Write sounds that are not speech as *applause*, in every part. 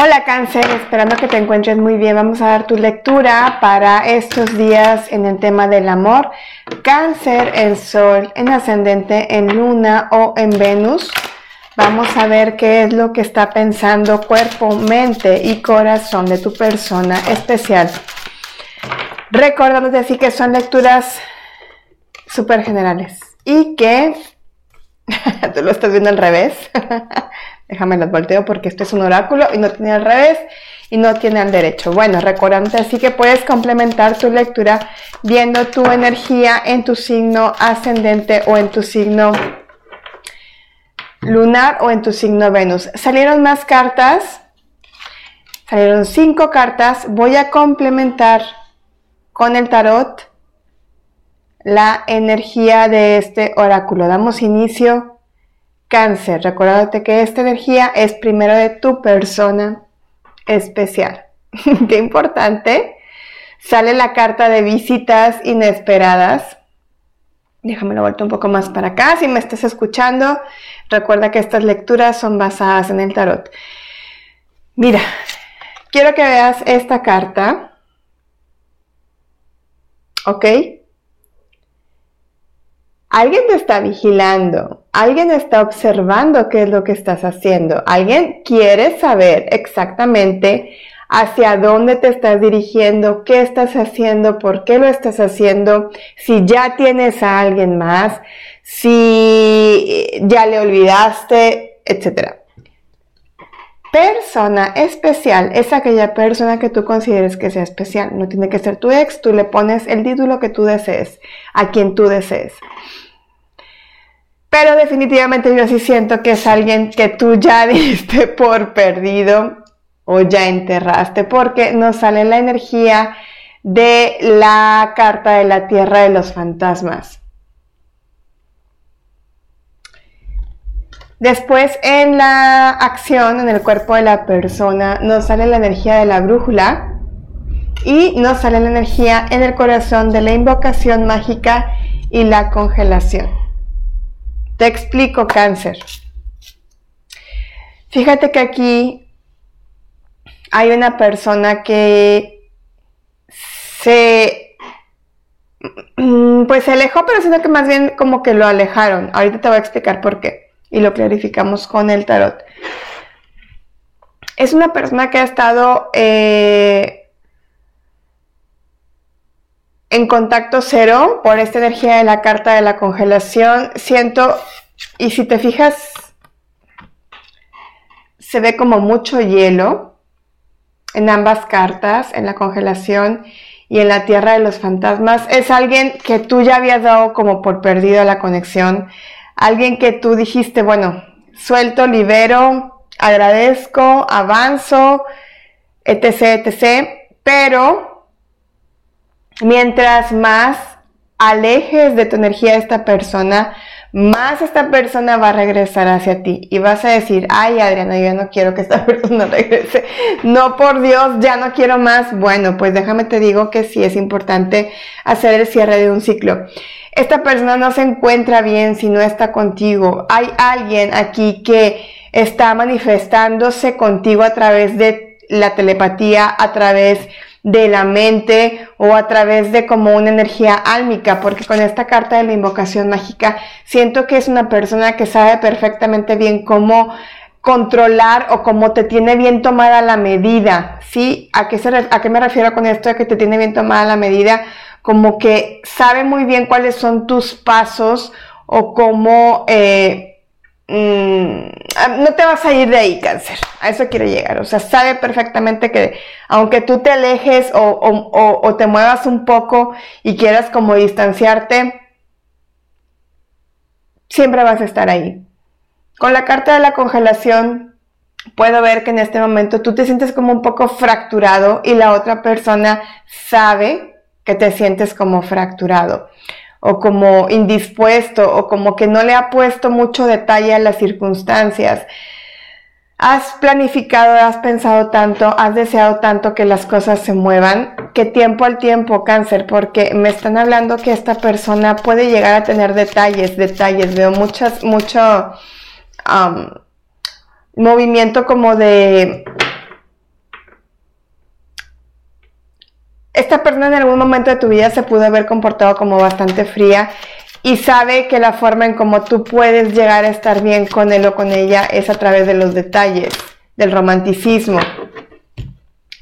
Hola cáncer, esperando que te encuentres muy bien. Vamos a dar tu lectura para estos días en el tema del amor. Cáncer, el sol, en ascendente, en luna o en Venus. Vamos a ver qué es lo que está pensando cuerpo, mente y corazón de tu persona especial. Recordándote así que son lecturas súper generales y que *laughs* tú lo estás viendo al revés. *laughs* Déjame las volteo porque este es un oráculo y no tiene al revés y no tiene al derecho. Bueno, recordándote así que puedes complementar tu lectura viendo tu energía en tu signo ascendente o en tu signo lunar o en tu signo Venus. Salieron más cartas, salieron cinco cartas. Voy a complementar con el tarot la energía de este oráculo. Damos inicio Cáncer, recuérdate que esta energía es primero de tu persona especial. *laughs* Qué importante. Sale la carta de visitas inesperadas. Déjame lo vuelto un poco más para acá. Si me estás escuchando, recuerda que estas lecturas son basadas en el tarot. Mira, quiero que veas esta carta. ¿Ok? Alguien te está vigilando, alguien está observando qué es lo que estás haciendo, alguien quiere saber exactamente hacia dónde te estás dirigiendo, qué estás haciendo, por qué lo estás haciendo, si ya tienes a alguien más, si ya le olvidaste, etc. Persona especial es aquella persona que tú consideres que sea especial. No tiene que ser tu ex, tú le pones el título que tú desees, a quien tú desees. Pero definitivamente yo sí siento que es alguien que tú ya *laughs* diste por perdido o ya enterraste, porque nos sale la energía de la carta de la tierra de los fantasmas. Después en la acción, en el cuerpo de la persona, nos sale la energía de la brújula y nos sale la energía en el corazón de la invocación mágica y la congelación. Te explico cáncer. Fíjate que aquí hay una persona que se mm, pues se alejó, pero sino que más bien como que lo alejaron. Ahorita te voy a explicar por qué y lo clarificamos con el tarot. Es una persona que ha estado eh, en contacto cero por esta energía de la carta de la congelación. Siento, y si te fijas, se ve como mucho hielo en ambas cartas, en la congelación y en la tierra de los fantasmas. Es alguien que tú ya habías dado como por perdido la conexión. Alguien que tú dijiste, bueno, suelto, libero, agradezco, avanzo, etc., etc. Pero mientras más alejes de tu energía a esta persona, más esta persona va a regresar hacia ti y vas a decir, ay Adriana, yo no quiero que esta *laughs* persona regrese, no por Dios, ya no quiero más. Bueno, pues déjame te digo que sí es importante hacer el cierre de un ciclo. Esta persona no se encuentra bien si no está contigo. Hay alguien aquí que está manifestándose contigo a través de la telepatía, a través de la mente o a través de como una energía álmica, porque con esta carta de la invocación mágica siento que es una persona que sabe perfectamente bien cómo controlar o cómo te tiene bien tomada la medida, ¿sí? ¿A ¿A qué me refiero con esto de que te tiene bien tomada la medida? Como que sabe muy bien cuáles son tus pasos o cómo... Eh, Mm, no te vas a ir de ahí, cáncer. A eso quiero llegar. O sea, sabe perfectamente que aunque tú te alejes o, te muevas un poco y quieras como distanciarte, siempre vas a estar ahí. Con la carta de la congelación, puedo ver que en este momento tú te sientes como un poco fracturado y la otra persona sabe que te sientes como fracturado o como indispuesto o como que no le ha puesto mucho detalle a las circunstancias. Has planificado, has pensado tanto, has deseado tanto que las cosas se muevan, que tiempo al tiempo, cáncer, porque me están hablando que esta persona puede llegar a tener detalles, detalles, veo muchas, mucho movimiento como de esta persona en algún momento de tu vida se pudo haber comportado como bastante fría y sabe que la forma en cómo tú puedes llegar a estar bien con él o con ella es a través de los detalles, del romanticismo.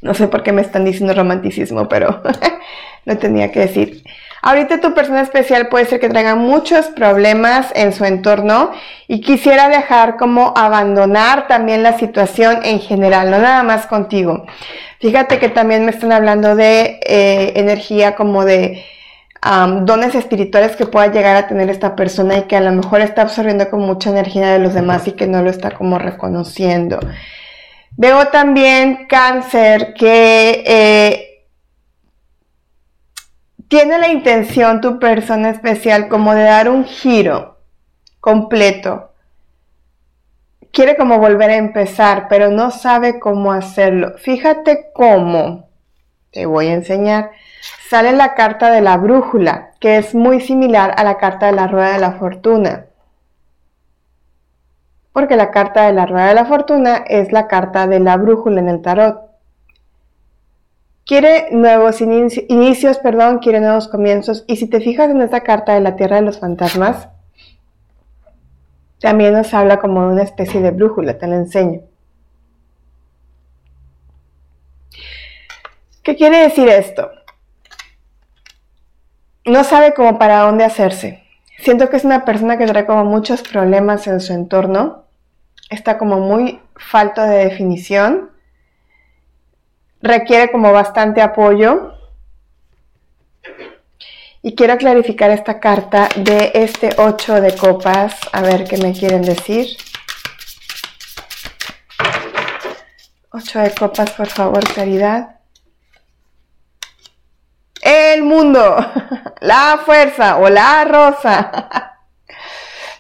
No sé por qué me están diciendo romanticismo, pero *laughs* lo tenía que decir. Ahorita tu persona especial puede ser que traiga muchos problemas en su entorno y quisiera dejar como abandonar también la situación en general, no nada más contigo. Fíjate que también me están hablando de eh, energía como de dones espirituales que pueda llegar a tener esta persona y que a lo mejor está absorbiendo con mucha energía de los demás y que no lo está como reconociendo. Veo también cáncer que eh, tiene la intención tu persona especial como de dar un giro completo. Quiere como volver a empezar, pero no sabe cómo hacerlo. Fíjate cómo. Te voy a enseñar. Sale la carta de la brújula, que es muy similar a la carta de la rueda de la fortuna porque la carta de la rueda de la fortuna es la carta de la brújula en el tarot. Quiere nuevos inicios, perdón, quiere nuevos comienzos. Y si te fijas en esta carta de la Tierra de los Fantasmas, también nos habla como de una especie de brújula, te la enseño. ¿Qué quiere decir esto? No sabe cómo para dónde hacerse. Siento que es una persona que trae como muchos problemas en su entorno. Está como muy falto de definición. Requiere como bastante apoyo. Y quiero clarificar esta carta de este 8 de copas. A ver qué me quieren decir. 8 de copas, por favor, caridad el mundo, *laughs* la fuerza o la rosa. *laughs*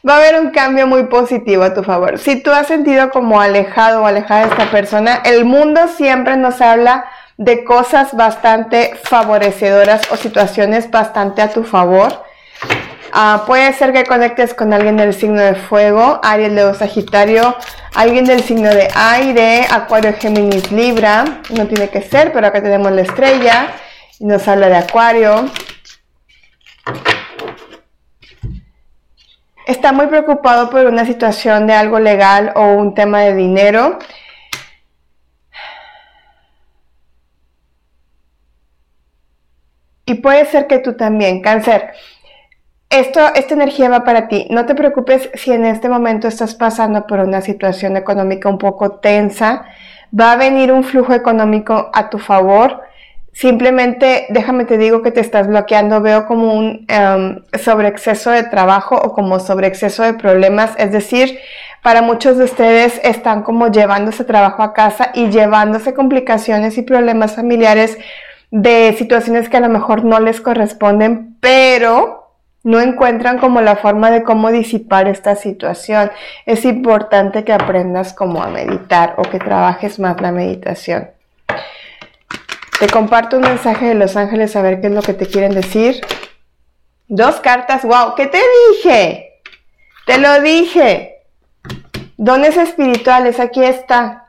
Va a haber un cambio muy positivo a tu favor. Si tú has sentido como alejado o alejada de esta persona, el mundo siempre nos habla de cosas bastante favorecedoras o situaciones bastante a tu favor. Ah, puede ser que conectes con alguien del signo de fuego, Aries, Leo, Sagitario, alguien del signo de aire, Acuario, Géminis, Libra. No tiene que ser, pero acá tenemos la estrella nos habla de Acuario. Está muy preocupado por una situación de algo legal o un tema de dinero. Y puede ser que tú también, cáncer. Esto, esta energía va para ti. No te preocupes si en este momento estás pasando por una situación económica un poco tensa. Va a venir un flujo económico a tu favor Simplemente, déjame te digo que te estás bloqueando, veo como un um, sobreexceso de trabajo o como sobreexceso de problemas, es decir, para muchos de ustedes están como llevándose trabajo a casa y llevándose complicaciones y problemas familiares de situaciones que a lo mejor no les corresponden, pero no encuentran como la forma de cómo disipar esta situación. Es importante que aprendas como a meditar o que trabajes más la meditación. Te comparto un mensaje de Los Ángeles a ver qué es lo que te quieren decir. Dos cartas, wow, ¿qué te dije? Te lo dije. Dones espirituales, aquí está.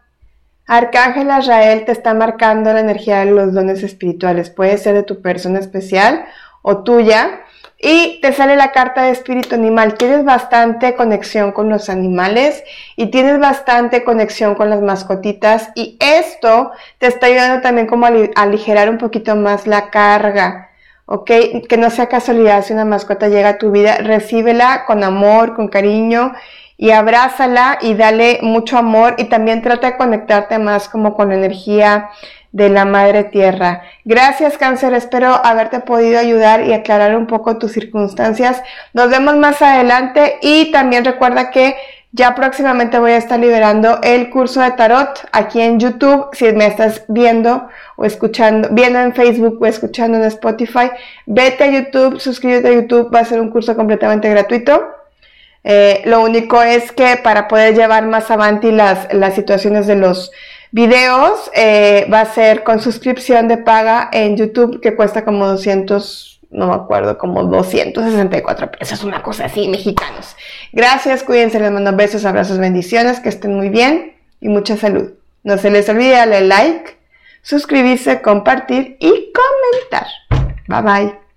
Arcángel Azrael te está marcando la energía de los dones espirituales. Puede ser de tu persona especial o tuya. Y te sale la carta de espíritu animal. Tienes bastante conexión con los animales y tienes bastante conexión con las mascotitas. Y esto te está ayudando también como a aligerar un poquito más la carga. ¿Ok? Que no sea casualidad si una mascota llega a tu vida, recíbela con amor, con cariño y abrázala y dale mucho amor y también trata de conectarte más como con la energía de la Madre Tierra. Gracias cáncer, espero haberte podido ayudar y aclarar un poco tus circunstancias. Nos vemos más adelante y también recuerda que ya próximamente voy a estar liberando el curso de tarot aquí en YouTube. Si me estás viendo o escuchando, viendo en Facebook o escuchando en Spotify, vete a YouTube, suscríbete a YouTube, va a ser un curso completamente gratuito. Eh, lo único es que para poder llevar más adelante las, las situaciones de los Videos eh, va a ser con suscripción de paga en YouTube que cuesta como 200, no me acuerdo, como 264 pesos, una cosa así, mexicanos. Gracias, cuídense, les mando besos, abrazos, bendiciones, que estén muy bien y mucha salud. No se les olvide darle like, suscribirse, compartir y comentar. Bye bye.